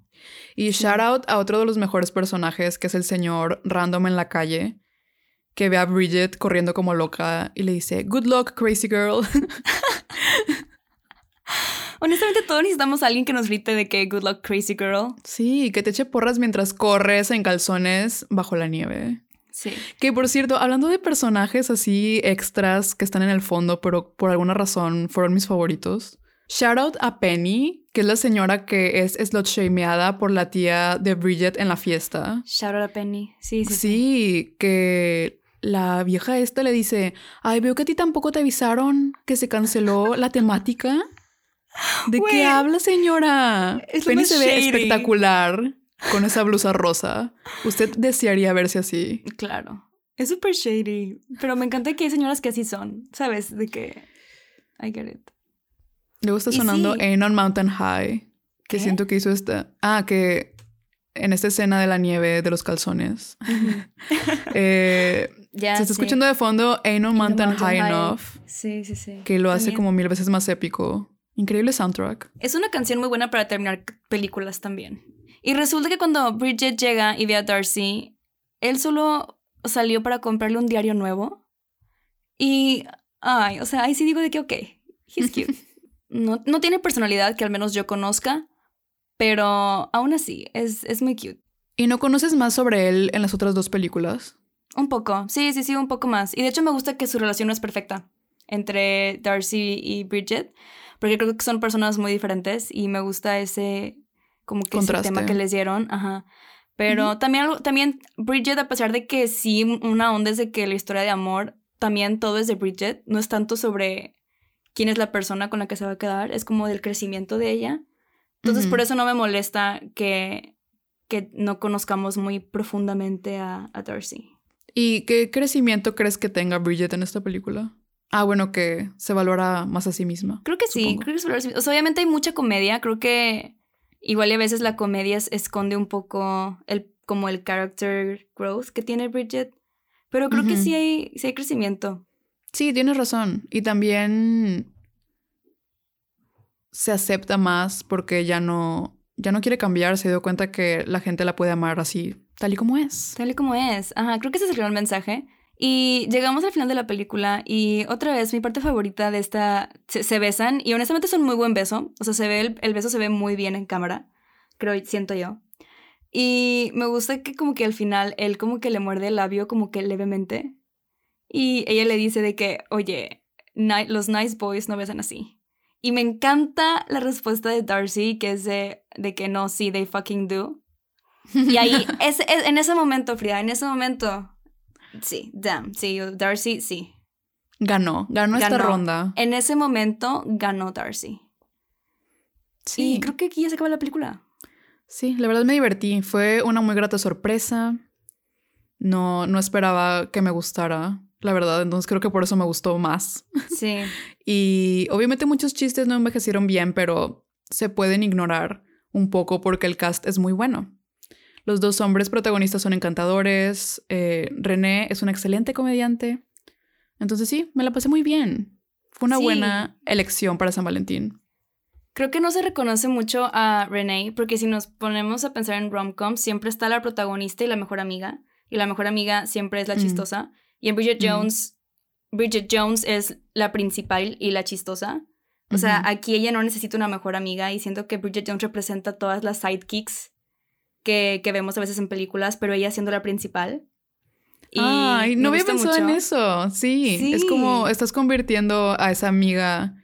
Y shout out a otro de los mejores personajes, que es el señor random en la calle, que ve a Bridget corriendo como loca y le dice, Good luck, crazy girl. Honestamente, todos necesitamos a alguien que nos grite de que good luck, crazy girl. sí, que te eche porras mientras corres en calzones bajo la nieve. Sí. Que por cierto, hablando de personajes así extras que están en el fondo, pero por alguna razón fueron mis favoritos. Shout out a Penny, que es la señora que es slot shameada por la tía de Bridget en la fiesta. Shout out a Penny. Sí, sí, Sí, sí. que la vieja esta le dice, ay, veo que a ti tampoco te avisaron que se canceló la temática. ¿De qué habla, señora? es Penny se ve shady. espectacular con esa blusa rosa. Usted desearía verse así. Claro. Es súper shady. Pero me encanta que hay señoras que así son. ¿Sabes? De que. I get it. Luego está sonando sí. Ain't on Mountain High, que ¿Qué? siento que hizo esta... Ah, que en esta escena de la nieve de los calzones. eh, Ya. se está sí. escuchando de fondo Ain't on Mountain, Mountain High High. Enough. Sí, sí, sí. que lo hace como mil veces más épico. Increíble soundtrack. Es una canción muy buena para terminar películas también. Y resulta que cuando Bridget llega y ve a Darcy, él solo salió para comprarle un diario nuevo. Y, ay, o sea, ahí sí digo de que, ok, he's cute. No, no tiene personalidad que al menos yo conozca, pero aún así, es, es muy cute. ¿Y no conoces más sobre él en las otras dos películas? Un poco, sí, sí, sí, un poco más. Y de hecho me gusta que su relación no es perfecta entre Darcy y Bridget, porque creo que son personas muy diferentes y me gusta ese, como que ese tema que les dieron, ajá. Pero también, también Bridget, a pesar de que sí, una onda es de que la historia de amor, también todo es de Bridget, no es tanto sobre quién es la persona con la que se va a quedar, es como del crecimiento de ella. Entonces Ujú. por eso no me molesta que, que no conozcamos muy profundamente a, a Darcy. ¿Y qué crecimiento crees que tenga Bridget en esta película? Ah, bueno, que se valora más a sí misma. Creo que sí, Supongo. creo que es valorarse- O sea, obviamente hay mucha comedia, creo que igual y a veces la comedia es- esconde un poco el, como el character growth que tiene Bridget, pero creo que Ujú. sí hay, sí hay crecimiento. Sí, tienes razón. Y también se acepta más porque ya no, ya no quiere cambiar, se dio cuenta que la gente la puede amar así, tal y como es. Tal y como es. Ajá, creo que ese es el gran mensaje. Y llegamos al final de la película y otra vez mi parte favorita de esta, se, besan y honestamente es un muy buen beso, o sea, se ve el, el, beso se ve muy bien en cámara, creo, siento yo. Y me gusta que como que al final él como que le muerde el labio como que levemente y ella le dice de que, oye, los nice boys no besan así. Y me encanta la respuesta de Darcy, que es de, de que no, sí, they fucking do. Y ahí, es, en ese momento, Frida, en ese momento, sí, damn, sí, Darcy, sí. Ganó, ganó, esta ronda. En ese momento ganó Darcy. Sí. Y creo que aquí ya se acaba la película. Sí, la verdad me divertí. Fue una muy grata sorpresa. No, no esperaba que me gustara la verdad. Entonces creo que por eso me gustó más. Sí. y obviamente muchos chistes no envejecieron bien, pero se pueden ignorar un poco porque el cast es muy bueno. Los dos hombres protagonistas son encantadores. Eh, René es un excelente comediante. Entonces sí, me la pasé muy bien. Fue una buena elección para San Valentín. Creo que no se reconoce mucho a René porque si nos ponemos a pensar en rom-com, siempre está la protagonista y la mejor amiga. Y la mejor amiga siempre es la mm. chistosa. Y en Bridget Jones, Bridget Jones es la principal y la chistosa. O sea, aquí ella no necesita una mejor amiga y siento que Bridget Jones representa todas las sidekicks que, que vemos a veces en películas, pero ella siendo la principal. Y Ay, no había pensado en eso. Sí, sí, es como estás convirtiendo a esa amiga,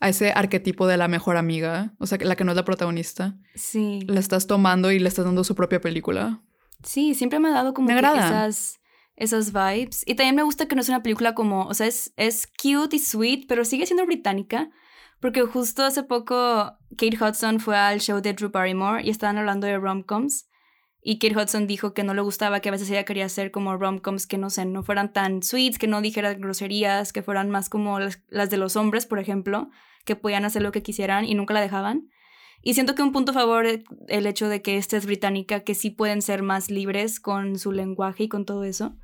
a ese arquetipo de la mejor amiga, o sea, la que no es la protagonista. Sí. La estás tomando y le estás dando su propia película. Sí, siempre me ha dado como esas esas vibes. Y también me gusta que no es una película como, o sea, es, es cute y sweet, pero sigue siendo británica. Porque justo hace poco Kate Hudson fue al show de Drew Barrymore y estaban hablando de rom-coms. Y Kate Hudson dijo que no le gustaba, que a veces ella quería hacer como rom-coms que no sé, no fueran tan sweets, que no dijeran groserías, que fueran más como las, las de los hombres, por ejemplo, que podían hacer lo que quisieran y nunca la dejaban. Y siento que un punto a favor el hecho de que esta es británica, que sí pueden ser más libres con su lenguaje y con todo eso.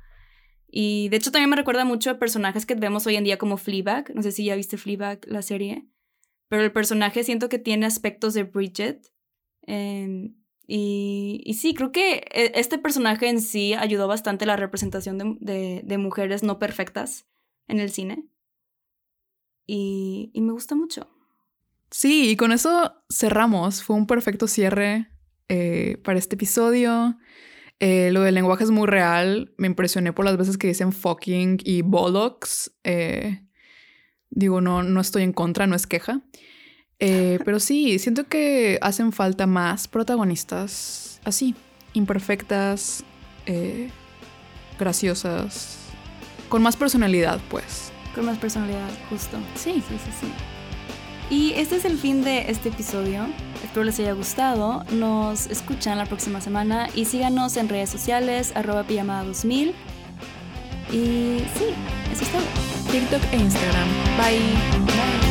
Y de hecho también me recuerda mucho a personajes que vemos hoy en día como Fleabag. No sé si ya viste Fleabag, la serie. Pero el personaje siento que tiene aspectos de Bridget. Em, y, sí, creo que e, este personaje en sí ayudó bastante la representación de, mujeres no perfectas en el cine. Y, y, me gusta mucho. Sí, y con eso cerramos. Fue un perfecto cierre eh, para este episodio. Eh, lo del lenguaje es muy real. Me impresioné por las veces que dicen fucking y bollocks. Eh, digo, no, no estoy en contra, no es queja. Eh, pero sí, siento que hacen falta más protagonistas así, imperfectas, graciosas, con más personalidad, pues. Con más personalidad, justo. Sí, sí, sí, sí. Y este es el fin de este episodio. Espero les haya gustado. Nos escuchan la próxima semana y síganos en redes sociales, arroba pijamada 2000. Y sí, eso es todo. TikTok e Instagram. Bye. Bye.